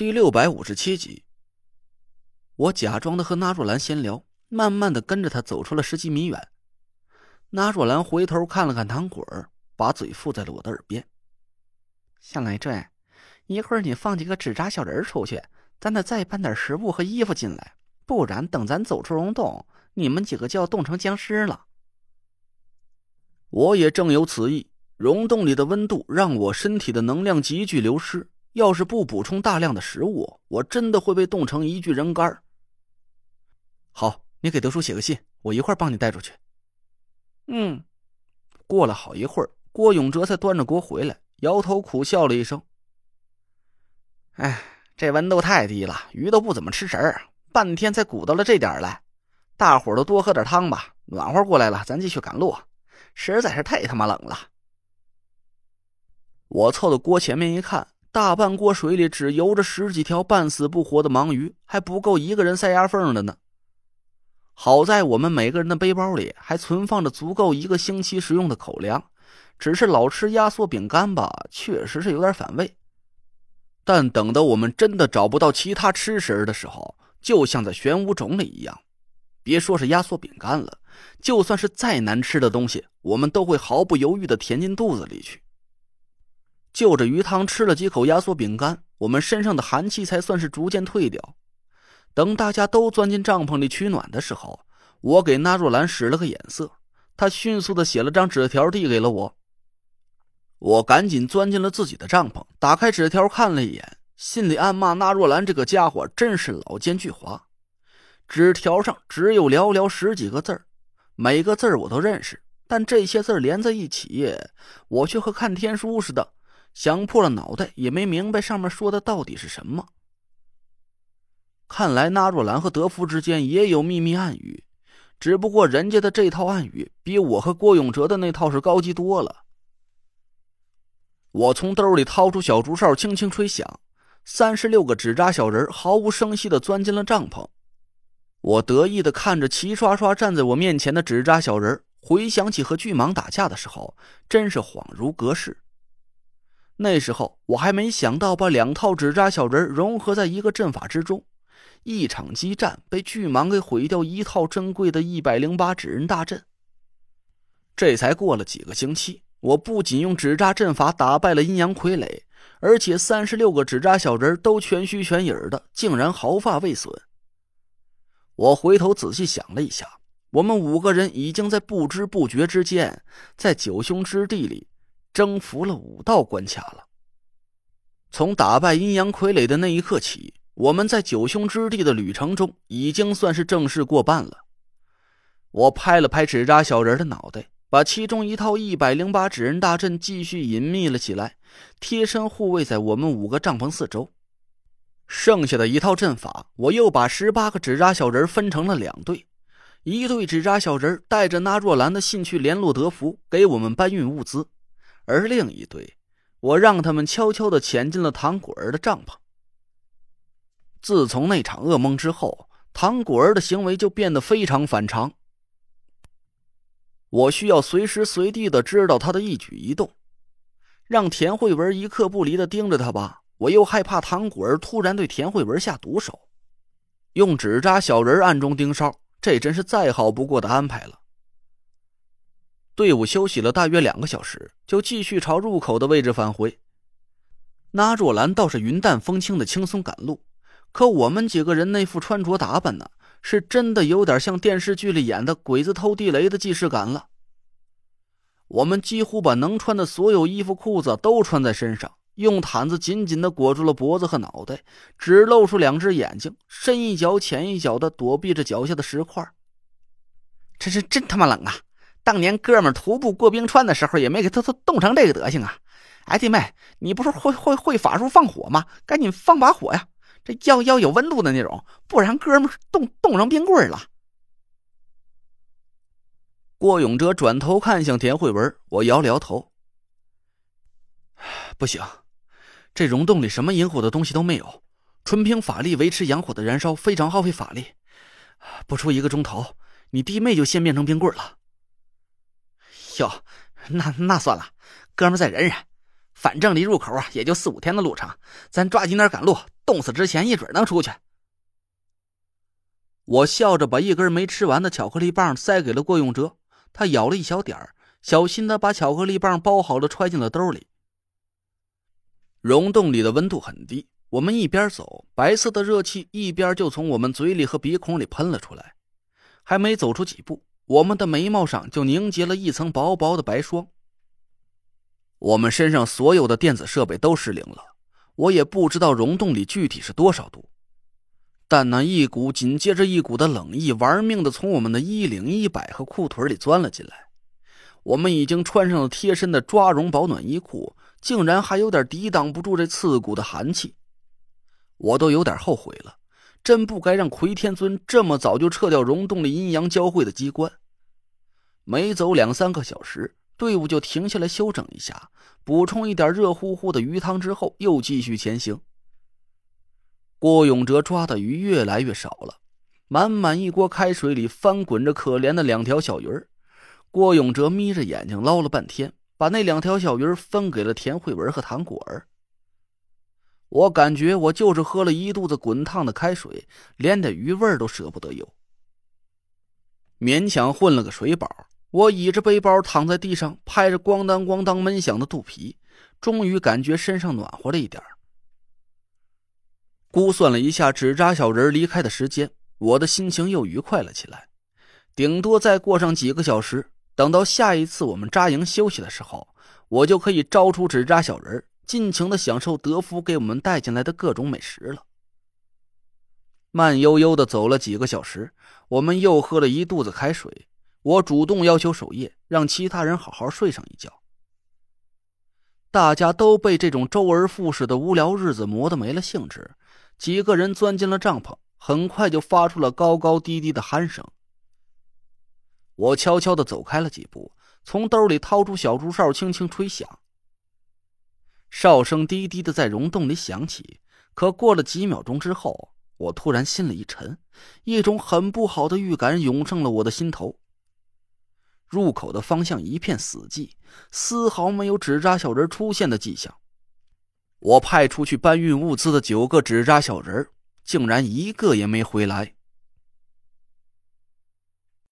第六百五十七集，我假装的和纳若兰闲聊，慢慢的跟着他走出了十几米远。纳若兰回头看了看糖果儿，把嘴附在了我的耳边：“小累赘，一会儿你放几个纸扎小人出去，咱得再搬点食物和衣服进来，不然等咱走出溶洞，你们几个就要冻成僵尸了。”我也正有此意，溶洞里的温度让我身体的能量急剧流失。要是不补充大量的食物，我真的会被冻成一具人干好，你给德叔写个信，我一会儿帮你带出去。嗯。过了好一会儿，郭永哲才端着锅回来，摇头苦笑了一声：“哎，这温度太低了，鱼都不怎么吃食儿，半天才鼓捣了这点来。大伙儿都多喝点汤吧，暖和过来了，咱继续赶路。实在是太他妈冷了。”我凑到锅前面一看。大半锅水里只游着十几条半死不活的盲鱼，还不够一个人塞牙缝的呢。好在我们每个人的背包里还存放着足够一个星期食用的口粮，只是老吃压缩饼干吧，确实是有点反胃。但等到我们真的找不到其他吃食的时候，就像在玄武冢里一样，别说是压缩饼干了，就算是再难吃的东西，我们都会毫不犹豫的填进肚子里去。就着鱼汤吃了几口压缩饼干，我们身上的寒气才算是逐渐退掉。等大家都钻进帐篷里取暖的时候，我给纳若兰使了个眼色，她迅速的写了张纸条递给了我。我赶紧钻进了自己的帐篷，打开纸条看了一眼，心里暗骂纳若兰这个家伙真是老奸巨猾。纸条上只有寥寥十几个字每个字我都认识，但这些字连在一起，我却和看天书似的。想破了脑袋也没明白上面说的到底是什么。看来纳若兰和德福之间也有秘密暗语，只不过人家的这套暗语比我和郭永哲的那套是高级多了。我从兜里掏出小竹哨，轻轻吹响，三十六个纸扎小人毫无声息的钻进了帐篷。我得意的看着齐刷刷站在我面前的纸扎小人，回想起和巨蟒打架的时候，真是恍如隔世。那时候我还没想到把两套纸扎小人融合在一个阵法之中，一场激战被巨蟒给毁掉一套珍贵的一百零八纸人大阵。这才过了几个星期，我不仅用纸扎阵法打败了阴阳傀儡，而且三十六个纸扎小人都全虚全影的，竟然毫发未损。我回头仔细想了一下，我们五个人已经在不知不觉之间，在九凶之地里。征服了五道关卡了。从打败阴阳傀儡的那一刻起，我们在九凶之地的旅程中已经算是正式过半了。我拍了拍纸扎小人的脑袋，把其中一套一百零八纸人大阵继续隐秘了起来，贴身护卫在我们五个帐篷四周。剩下的一套阵法，我又把十八个纸扎小人分成了两队，一队纸扎小人带着那若兰的信去联络德福，给我们搬运物资。而另一队，我让他们悄悄的潜进了糖果儿的帐篷。自从那场噩梦之后，糖果儿的行为就变得非常反常。我需要随时随地的知道他的一举一动，让田慧文一刻不离的盯着他吧，我又害怕糖果儿突然对田慧文下毒手。用纸扎小人暗中盯梢，这真是再好不过的安排了。队伍休息了大约两个小时，就继续朝入口的位置返回。那若兰倒是云淡风轻的轻松赶路，可我们几个人那副穿着打扮呢，是真的有点像电视剧里演的鬼子偷地雷的既视感了。我们几乎把能穿的所有衣服裤子都穿在身上，用毯子紧紧的裹住了脖子和脑袋，只露出两只眼睛，深一脚浅一脚的躲避着脚下的石块。这是真他妈冷啊！当年哥们徒步过冰川的时候，也没给他他冻成这个德行啊！哎，弟妹，你不是会会会法术放火吗？赶紧放把火呀！这要要有温度的那种，不然哥们冻冻成冰棍了。郭永哲转头看向田慧文，我摇了摇头，不行，这溶洞里什么引火的东西都没有，纯凭法力维持阳火的燃烧非常耗费法力，不出一个钟头，你弟妹就先变成冰棍了。哟，那那算了，哥们再忍忍，反正离入口啊也就四五天的路程，咱抓紧点赶路，冻死之前一准能出去。我笑着把一根没吃完的巧克力棒塞给了郭永哲，他咬了一小点儿，小心的把巧克力棒包好了揣进了兜里。溶洞里的温度很低，我们一边走，白色的热气一边就从我们嘴里和鼻孔里喷了出来。还没走出几步，我们的眉毛上就凝结了一层薄薄的白霜。我们身上所有的电子设备都失灵了，我也不知道溶洞里具体是多少度。但那一股紧接着一股的冷意，玩命的从我们的衣领、衣摆和裤腿里钻了进来。我们已经穿上了贴身的抓绒保暖衣裤，竟然还有点抵挡不住这刺骨的寒气。我都有点后悔了，真不该让奎天尊这么早就撤掉溶洞里阴阳交汇的机关。没走两三个小时，队伍就停下来休整一下，补充一点热乎乎的鱼汤之后，又继续前行。郭永哲抓的鱼越来越少了，满满一锅开水里翻滚着可怜的两条小鱼儿。郭永哲眯着眼睛捞了半天，把那两条小鱼分给了田慧文和唐果儿。我感觉我就是喝了一肚子滚烫的开水，连点鱼味都舍不得有。勉强混了个水饱，我倚着背包躺在地上，拍着咣当咣当闷响的肚皮，终于感觉身上暖和了一点估算了一下纸扎小人离开的时间，我的心情又愉快了起来。顶多再过上几个小时，等到下一次我们扎营休息的时候，我就可以招出纸扎小人，尽情的享受德福给我们带进来的各种美食了。慢悠悠的走了几个小时，我们又喝了一肚子开水。我主动要求守夜，让其他人好好睡上一觉。大家都被这种周而复始的无聊日子磨得没了兴致。几个人钻进了帐篷，很快就发出了高高低低的鼾声。我悄悄的走开了几步，从兜里掏出小竹哨，轻轻吹响。哨声低低的在溶洞里响起，可过了几秒钟之后，我突然心里一沉，一种很不好的预感涌上了我的心头。入口的方向一片死寂，丝毫没有纸扎小人出现的迹象。我派出去搬运物资的九个纸扎小人竟然一个也没回来。